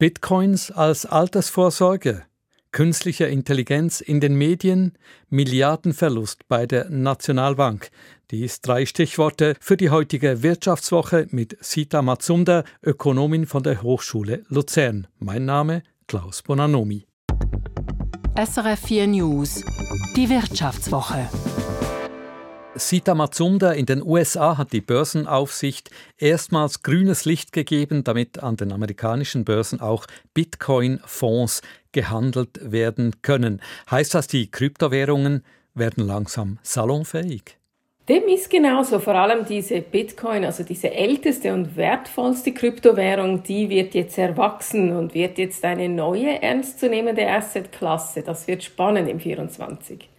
Bitcoins als Altersvorsorge, künstliche Intelligenz in den Medien, Milliardenverlust bei der Nationalbank. Dies drei Stichworte für die heutige Wirtschaftswoche mit Sita Matsunda, Ökonomin von der Hochschule Luzern. Mein Name Klaus Bonanomi. SRF 4 News, die Wirtschaftswoche. Sita Matsunda in den USA hat die Börsenaufsicht erstmals grünes Licht gegeben, damit an den amerikanischen Börsen auch Bitcoin-Fonds gehandelt werden können. Heißt das, die Kryptowährungen werden langsam salonfähig? Dem ist genauso. Vor allem diese Bitcoin, also diese älteste und wertvollste Kryptowährung, die wird jetzt erwachsen und wird jetzt eine neue ernstzunehmende Assetklasse. Das wird spannend im 24.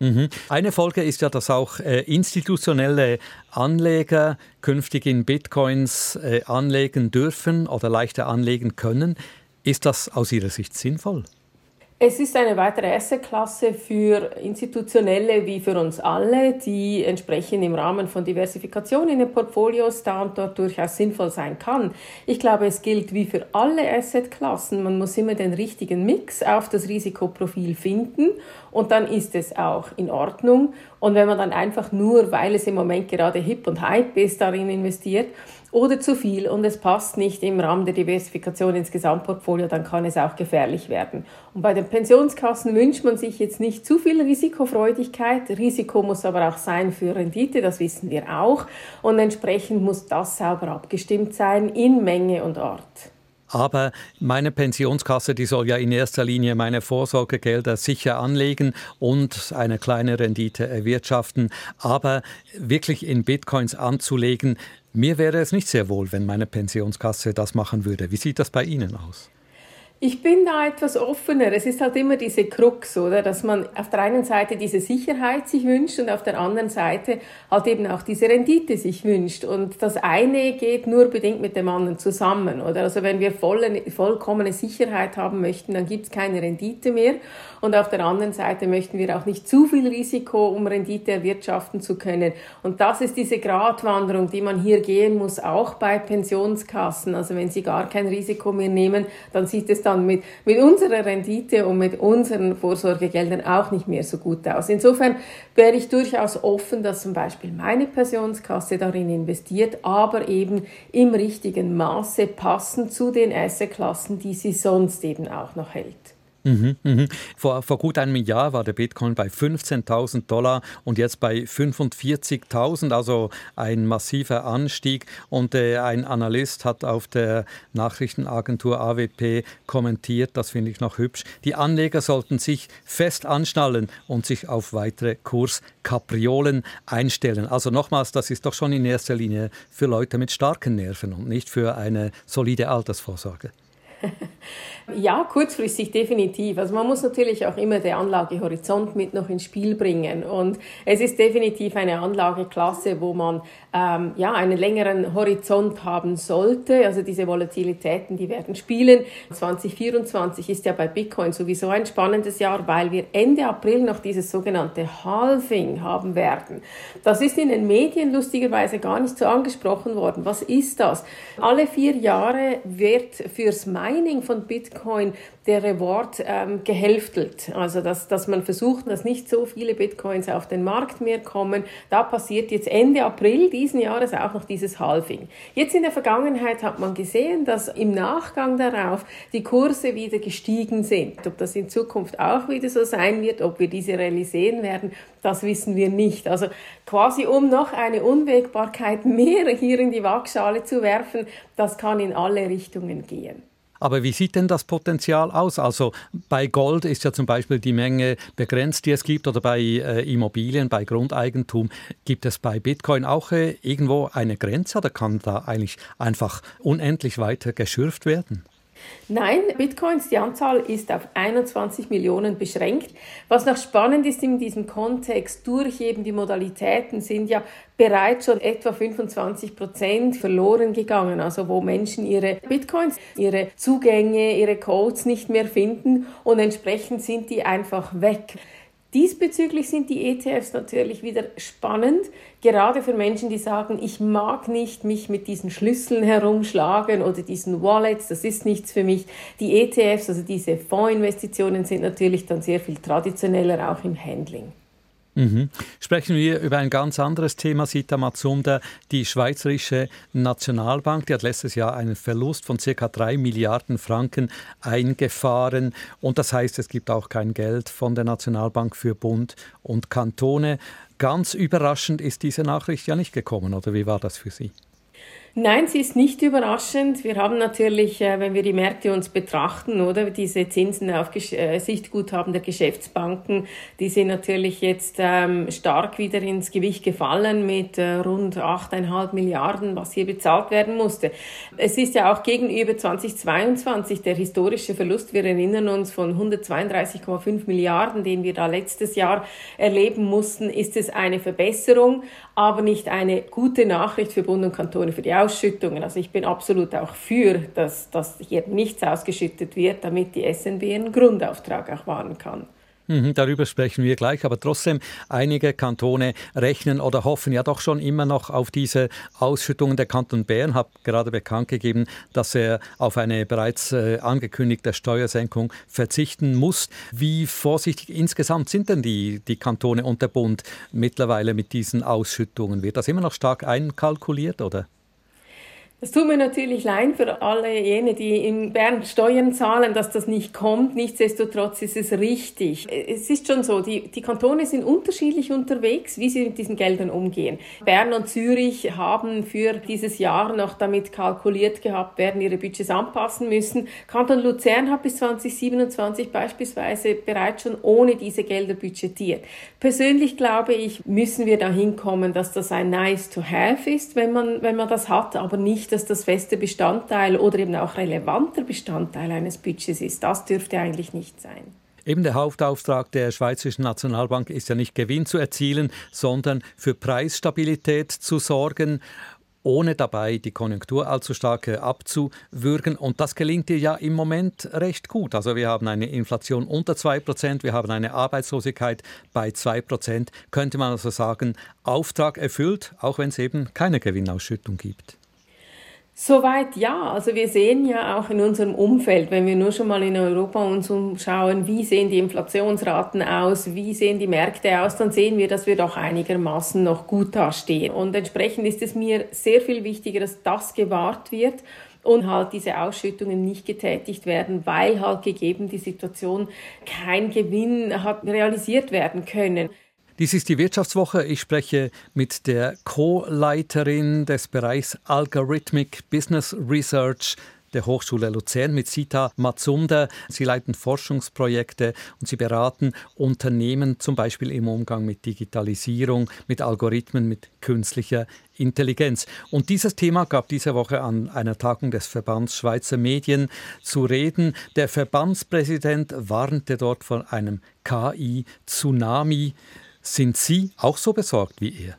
Mhm. Eine Folge ist ja, dass auch äh, institutionelle Anleger künftig in Bitcoins äh, anlegen dürfen oder leichter anlegen können. Ist das aus Ihrer Sicht sinnvoll? Es ist eine weitere Assetklasse für Institutionelle wie für uns alle, die entsprechend im Rahmen von Diversifikation in den Portfolios da und dort durchaus sinnvoll sein kann. Ich glaube, es gilt wie für alle Assetklassen. Man muss immer den richtigen Mix auf das Risikoprofil finden und dann ist es auch in Ordnung. Und wenn man dann einfach nur, weil es im Moment gerade hip und hype ist, darin investiert, oder zu viel und es passt nicht im Rahmen der Diversifikation ins Gesamtportfolio, dann kann es auch gefährlich werden. Und bei den Pensionskassen wünscht man sich jetzt nicht zu viel Risikofreudigkeit. Risiko muss aber auch sein für Rendite, das wissen wir auch. Und entsprechend muss das sauber abgestimmt sein in Menge und Art. Aber meine Pensionskasse, die soll ja in erster Linie meine Vorsorgegelder sicher anlegen und eine kleine Rendite erwirtschaften. Aber wirklich in Bitcoins anzulegen, mir wäre es nicht sehr wohl, wenn meine Pensionskasse das machen würde. Wie sieht das bei Ihnen aus? Ich bin da etwas offener. Es ist halt immer diese Krux, oder? Dass man auf der einen Seite diese Sicherheit sich wünscht und auf der anderen Seite halt eben auch diese Rendite sich wünscht. Und das eine geht nur bedingt mit dem anderen zusammen, oder? Also wenn wir volle, vollkommene Sicherheit haben möchten, dann gibt es keine Rendite mehr. Und auf der anderen Seite möchten wir auch nicht zu viel Risiko, um Rendite erwirtschaften zu können. Und das ist diese Gratwanderung, die man hier gehen muss, auch bei Pensionskassen. Also wenn sie gar kein Risiko mehr nehmen, dann sieht es dann mit, mit unserer Rendite und mit unseren Vorsorgegeldern auch nicht mehr so gut aus. Insofern wäre ich durchaus offen, dass zum Beispiel meine Pensionskasse darin investiert, aber eben im richtigen Maße passend zu den Assetklassen, die sie sonst eben auch noch hält. Mhm, mhm. Vor, vor gut einem Jahr war der Bitcoin bei 15.000 Dollar und jetzt bei 45.000, also ein massiver Anstieg. Und äh, ein Analyst hat auf der Nachrichtenagentur AWP kommentiert, das finde ich noch hübsch, die Anleger sollten sich fest anschnallen und sich auf weitere Kurskapriolen einstellen. Also nochmals, das ist doch schon in erster Linie für Leute mit starken Nerven und nicht für eine solide Altersvorsorge. Ja, kurzfristig definitiv. Also man muss natürlich auch immer den Anlagehorizont mit noch ins Spiel bringen. Und es ist definitiv eine Anlageklasse, wo man ähm, ja einen längeren Horizont haben sollte. Also diese Volatilitäten, die werden spielen. 2024 ist ja bei Bitcoin sowieso ein spannendes Jahr, weil wir Ende April noch dieses sogenannte Halving haben werden. Das ist in den Medien lustigerweise gar nicht so angesprochen worden. Was ist das? Alle vier Jahre wird fürs Mining von Bitcoin der Reward ähm, gehälftelt. Also dass, dass man versucht, dass nicht so viele Bitcoins auf den Markt mehr kommen. Da passiert jetzt Ende April diesen Jahres auch noch dieses Halving. Jetzt in der Vergangenheit hat man gesehen, dass im Nachgang darauf die Kurse wieder gestiegen sind. Ob das in Zukunft auch wieder so sein wird, ob wir diese Rallye sehen werden, das wissen wir nicht. Also quasi um noch eine Unwägbarkeit mehr hier in die Waagschale zu werfen, das kann in alle Richtungen gehen. Aber wie sieht denn das Potenzial aus? Also bei Gold ist ja zum Beispiel die Menge begrenzt, die es gibt, oder bei äh, Immobilien, bei Grundeigentum. Gibt es bei Bitcoin auch äh, irgendwo eine Grenze oder kann da eigentlich einfach unendlich weiter geschürft werden? Nein, Bitcoins, die Anzahl ist auf 21 Millionen beschränkt. Was noch spannend ist in diesem Kontext, durch eben die Modalitäten sind ja bereits schon etwa 25 Prozent verloren gegangen, also wo Menschen ihre Bitcoins, ihre Zugänge, ihre Codes nicht mehr finden und entsprechend sind die einfach weg. Diesbezüglich sind die ETFs natürlich wieder spannend, gerade für Menschen, die sagen, ich mag nicht mich mit diesen Schlüsseln herumschlagen oder diesen Wallets, das ist nichts für mich. Die ETFs, also diese Fondsinvestitionen, sind natürlich dann sehr viel traditioneller auch im Handling. Mhm. Sprechen wir über ein ganz anderes Thema, Sita Matsunda. Die Schweizerische Nationalbank, die hat letztes Jahr einen Verlust von ca. 3 Milliarden Franken eingefahren. Und das heißt, es gibt auch kein Geld von der Nationalbank für Bund und Kantone. Ganz überraschend ist diese Nachricht ja nicht gekommen, oder wie war das für Sie? Nein, sie ist nicht überraschend. Wir haben natürlich, äh, wenn wir die Märkte uns betrachten, oder diese Zinsen auf äh, Sichtguthaben der Geschäftsbanken, die sind natürlich jetzt ähm, stark wieder ins Gewicht gefallen mit äh, rund 8,5 Milliarden, was hier bezahlt werden musste. Es ist ja auch gegenüber 2022 der historische Verlust. Wir erinnern uns von 132,5 Milliarden, den wir da letztes Jahr erleben mussten, ist es eine Verbesserung, aber nicht eine gute Nachricht für Bund und Kantone für die Ausschüttungen. Also ich bin absolut auch für, dass, dass hier nichts ausgeschüttet wird, damit die SNB einen Grundauftrag auch wahren kann. Mhm, darüber sprechen wir gleich, aber trotzdem, einige Kantone rechnen oder hoffen ja doch schon immer noch auf diese Ausschüttungen. Der Kanton Bern hat gerade bekannt gegeben, dass er auf eine bereits äh, angekündigte Steuersenkung verzichten muss. Wie vorsichtig insgesamt sind denn die, die Kantone und der Bund mittlerweile mit diesen Ausschüttungen? Wird das immer noch stark einkalkuliert oder? Es tut mir natürlich leid für alle jene, die in Bern Steuern zahlen, dass das nicht kommt. Nichtsdestotrotz ist es richtig. Es ist schon so, die, die Kantone sind unterschiedlich unterwegs, wie sie mit diesen Geldern umgehen. Bern und Zürich haben für dieses Jahr noch damit kalkuliert gehabt, werden ihre Budgets anpassen müssen. Kanton Luzern hat bis 2027 beispielsweise bereits schon ohne diese Gelder budgetiert. Persönlich glaube ich, müssen wir dahin kommen, dass das ein nice to have ist, wenn man, wenn man das hat, aber nicht dass das feste Bestandteil oder eben auch relevanter Bestandteil eines Budgets ist. Das dürfte eigentlich nicht sein. Eben der Hauptauftrag der Schweizerischen Nationalbank ist ja nicht Gewinn zu erzielen, sondern für Preisstabilität zu sorgen ohne dabei die Konjunktur allzu stark abzuwürgen. Und das gelingt dir ja im Moment recht gut. Also wir haben eine Inflation unter 2%, wir haben eine Arbeitslosigkeit bei 2%. Könnte man also sagen, Auftrag erfüllt, auch wenn es eben keine Gewinnausschüttung gibt. Soweit ja. Also wir sehen ja auch in unserem Umfeld, wenn wir nur schon mal in Europa uns umschauen, wie sehen die Inflationsraten aus, wie sehen die Märkte aus, dann sehen wir, dass wir doch einigermaßen noch gut dastehen. Und entsprechend ist es mir sehr viel wichtiger, dass das gewahrt wird und halt diese Ausschüttungen nicht getätigt werden, weil halt gegeben die Situation kein Gewinn hat realisiert werden können. Dies ist die Wirtschaftswoche. Ich spreche mit der Co-Leiterin des Bereichs Algorithmic Business Research der Hochschule Luzern mit Sita Matsunda. Sie leiten Forschungsprojekte und sie beraten Unternehmen zum Beispiel im Umgang mit Digitalisierung, mit Algorithmen, mit künstlicher Intelligenz. Und dieses Thema gab diese Woche an einer Tagung des Verbands Schweizer Medien zu reden. Der Verbandspräsident warnte dort vor einem KI-Tsunami. Sind Sie auch so besorgt wie er?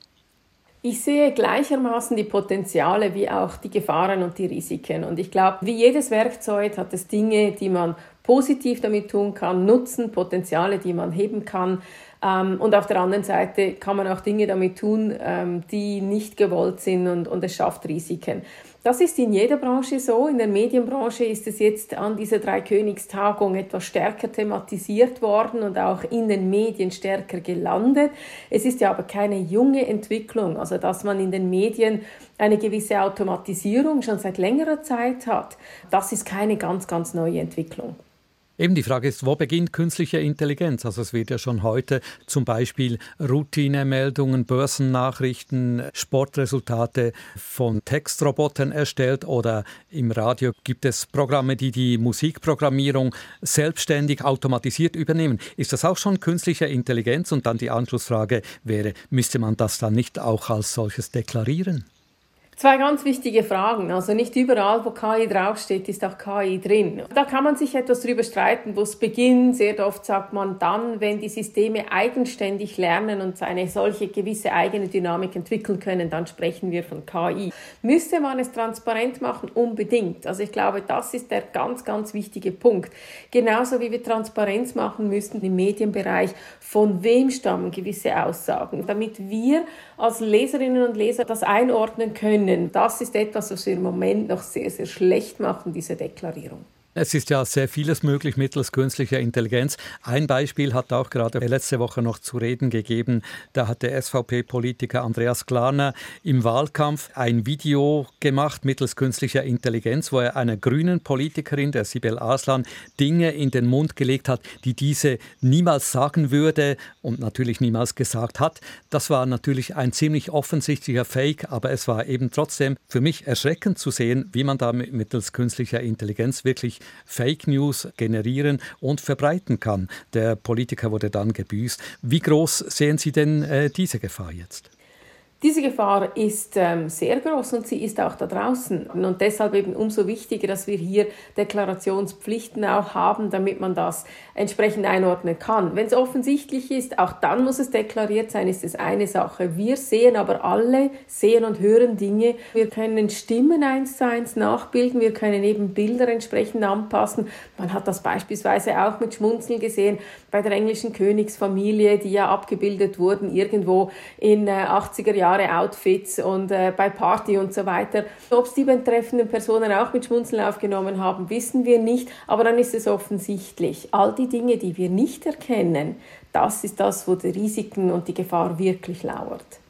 Ich sehe gleichermaßen die Potenziale wie auch die Gefahren und die Risiken. Und ich glaube, wie jedes Werkzeug hat es Dinge, die man positiv damit tun kann, Nutzen, Potenziale, die man heben kann. Ähm, und auf der anderen Seite kann man auch Dinge damit tun, ähm, die nicht gewollt sind und, und es schafft Risiken. Das ist in jeder Branche so. In der Medienbranche ist es jetzt an dieser Dreikönigstagung etwas stärker thematisiert worden und auch in den Medien stärker gelandet. Es ist ja aber keine junge Entwicklung, also dass man in den Medien eine gewisse Automatisierung schon seit längerer Zeit hat. Das ist keine ganz, ganz neue Entwicklung. Eben die Frage ist, wo beginnt künstliche Intelligenz? Also es wird ja schon heute zum Beispiel Routinemeldungen, Börsennachrichten, Sportresultate von Textrobotern erstellt oder im Radio gibt es Programme, die die Musikprogrammierung selbstständig automatisiert übernehmen. Ist das auch schon künstliche Intelligenz? Und dann die Anschlussfrage wäre, müsste man das dann nicht auch als solches deklarieren? Zwei ganz wichtige Fragen. Also nicht überall, wo KI draufsteht, ist auch KI drin. Da kann man sich etwas drüber streiten, wo es beginnt. Sehr oft sagt man dann, wenn die Systeme eigenständig lernen und eine solche gewisse eigene Dynamik entwickeln können, dann sprechen wir von KI. Müsste man es transparent machen? Unbedingt. Also ich glaube, das ist der ganz, ganz wichtige Punkt. Genauso wie wir Transparenz machen müssten im Medienbereich, von wem stammen gewisse Aussagen, damit wir als Leserinnen und Leser das einordnen können. Das ist etwas, was wir im Moment noch sehr, sehr schlecht machen, diese Deklarierung. Es ist ja sehr vieles möglich mittels künstlicher Intelligenz. Ein Beispiel hat auch gerade letzte Woche noch zu reden gegeben. Da hat der SVP-Politiker Andreas Klarner im Wahlkampf ein Video gemacht mittels künstlicher Intelligenz, wo er einer grünen Politikerin, der Sibel Aslan, Dinge in den Mund gelegt hat, die diese niemals sagen würde und natürlich niemals gesagt hat. Das war natürlich ein ziemlich offensichtlicher Fake, aber es war eben trotzdem für mich erschreckend zu sehen, wie man da mittels künstlicher Intelligenz wirklich Fake News generieren und verbreiten kann. Der Politiker wurde dann gebüßt. Wie groß sehen Sie denn äh, diese Gefahr jetzt? Diese Gefahr ist ähm, sehr groß und sie ist auch da draußen. Und deshalb eben umso wichtiger, dass wir hier Deklarationspflichten auch haben, damit man das entsprechend einordnen kann. Wenn es offensichtlich ist, auch dann muss es deklariert sein, ist es eine Sache. Wir sehen aber alle, sehen und hören Dinge. Wir können Stimmen eins zu eins nachbilden, wir können eben Bilder entsprechend anpassen. Man hat das beispielsweise auch mit Schmunzeln gesehen bei der englischen Königsfamilie, die ja abgebildet wurden irgendwo in äh, 80er Jahren Jahre Outfits und äh, bei Party und so weiter. Ob es die betreffenden Personen auch mit Schmunzeln aufgenommen haben, wissen wir nicht, aber dann ist es offensichtlich. All die Dinge, die wir nicht erkennen, das ist das, wo die Risiken und die Gefahr wirklich lauert.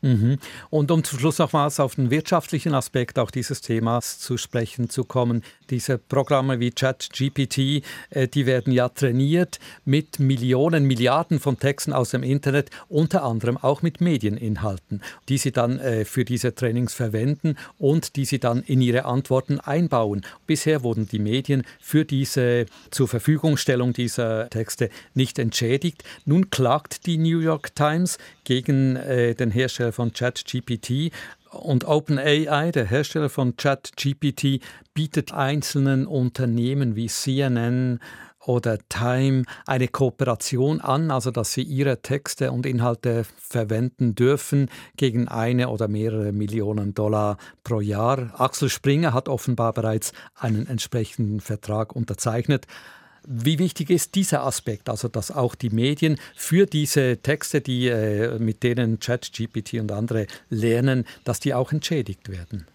Mhm. Und um zum Schluss nochmals auf den wirtschaftlichen Aspekt auch dieses Themas zu sprechen zu kommen. Diese Programme wie ChatGPT, äh, die werden ja trainiert mit Millionen, Milliarden von Texten aus dem Internet, unter anderem auch mit Medieninhalten, die sie dann äh, für diese Trainings verwenden und die sie dann in ihre Antworten einbauen. Bisher wurden die Medien für diese zur Verfügungstellung dieser Texte nicht entschädigt. Nun klagt die New York Times gegen äh, den Hersteller von ChatGPT. Und OpenAI, der Hersteller von ChatGPT, bietet einzelnen Unternehmen wie CNN oder Time eine Kooperation an, also dass sie ihre Texte und Inhalte verwenden dürfen gegen eine oder mehrere Millionen Dollar pro Jahr. Axel Springer hat offenbar bereits einen entsprechenden Vertrag unterzeichnet. Wie wichtig ist dieser Aspekt, also dass auch die Medien für diese Texte, die, äh, mit denen ChatGPT und andere lernen, dass die auch entschädigt werden?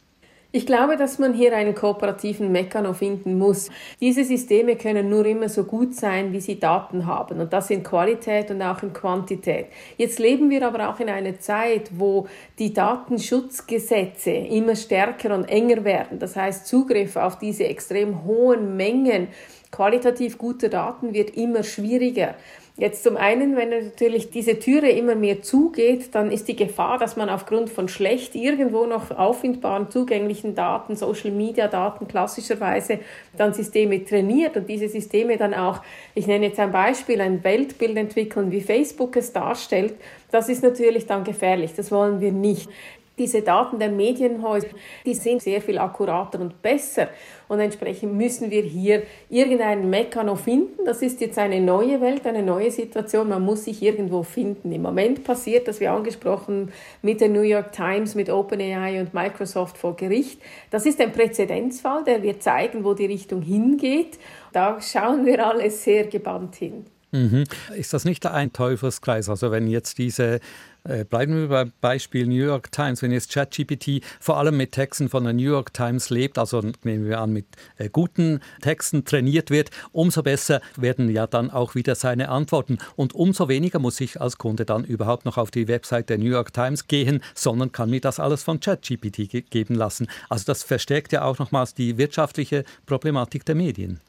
Ich glaube, dass man hier einen kooperativen Mechanismus finden muss. Diese Systeme können nur immer so gut sein, wie sie Daten haben. Und das in Qualität und auch in Quantität. Jetzt leben wir aber auch in einer Zeit, wo die Datenschutzgesetze immer stärker und enger werden. Das heißt, Zugriff auf diese extrem hohen Mengen qualitativ guter Daten wird immer schwieriger. Jetzt zum einen, wenn natürlich diese Türe immer mehr zugeht, dann ist die Gefahr, dass man aufgrund von schlecht irgendwo noch auffindbaren zugänglichen Daten, Social Media Daten klassischerweise dann Systeme trainiert und diese Systeme dann auch, ich nenne jetzt ein Beispiel, ein Weltbild entwickeln, wie Facebook es darstellt, das ist natürlich dann gefährlich. Das wollen wir nicht. Diese Daten der Medienhäuser, die sind sehr viel akkurater und besser. Und entsprechend müssen wir hier irgendeinen Mekano finden. Das ist jetzt eine neue Welt, eine neue Situation. Man muss sich irgendwo finden. Im Moment passiert, das wir angesprochen mit der New York Times, mit OpenAI und Microsoft vor Gericht. Das ist ein Präzedenzfall, der wird zeigen, wo die Richtung hingeht. Da schauen wir alle sehr gebannt hin. Mhm. Ist das nicht ein Teufelskreis? Also wenn jetzt diese äh, bleiben wir beim Beispiel New York Times. Wenn jetzt ChatGPT vor allem mit Texten von der New York Times lebt, also nehmen wir an, mit äh, guten Texten trainiert wird, umso besser werden ja dann auch wieder seine Antworten. Und umso weniger muss ich als Kunde dann überhaupt noch auf die Website der New York Times gehen, sondern kann mir das alles von ChatGPT ge geben lassen. Also das verstärkt ja auch nochmals die wirtschaftliche Problematik der Medien.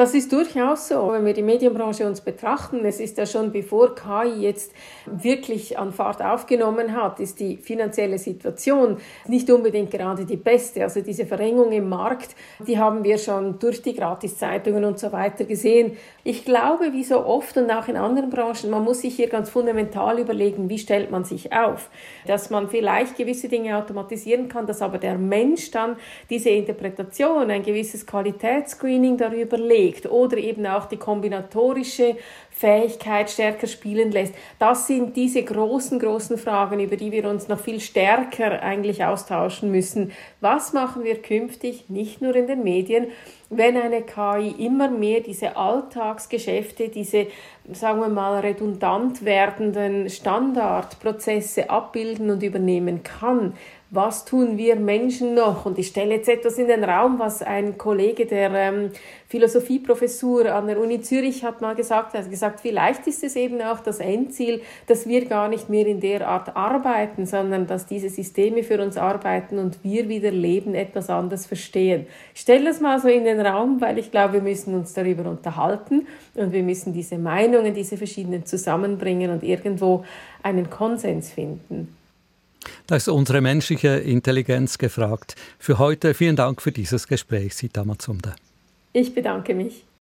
Das ist durchaus so. Wenn wir die Medienbranche uns betrachten, es ist ja schon bevor KI jetzt wirklich an Fahrt aufgenommen hat, ist die finanzielle Situation nicht unbedingt gerade die beste. Also diese Verengung im Markt, die haben wir schon durch die Gratiszeitungen und so weiter gesehen. Ich glaube, wie so oft und auch in anderen Branchen, man muss sich hier ganz fundamental überlegen, wie stellt man sich auf. Dass man vielleicht gewisse Dinge automatisieren kann, dass aber der Mensch dann diese Interpretation, ein gewisses Qualitätsscreening darüber legt legt oder eben auch die kombinatorische Fähigkeit stärker spielen lässt. Das sind diese großen, großen Fragen, über die wir uns noch viel stärker eigentlich austauschen müssen. Was machen wir künftig, nicht nur in den Medien, wenn eine KI immer mehr diese Alltagsgeschäfte, diese, sagen wir mal, redundant werdenden Standardprozesse abbilden und übernehmen kann? Was tun wir Menschen noch? Und ich stelle jetzt etwas in den Raum, was ein Kollege der ähm, Philosophieprofessur an der Uni Zürich hat mal gesagt. Er hat gesagt, vielleicht ist es eben auch das Endziel, dass wir gar nicht mehr in der Art arbeiten, sondern dass diese Systeme für uns arbeiten und wir wieder Leben etwas anders verstehen. Ich stelle das mal so in den Raum, weil ich glaube, wir müssen uns darüber unterhalten und wir müssen diese Meinungen, diese verschiedenen zusammenbringen und irgendwo einen Konsens finden. Da ist unsere menschliche Intelligenz gefragt. Für heute vielen Dank für dieses Gespräch, Sita Mazumda. Ich bedanke mich.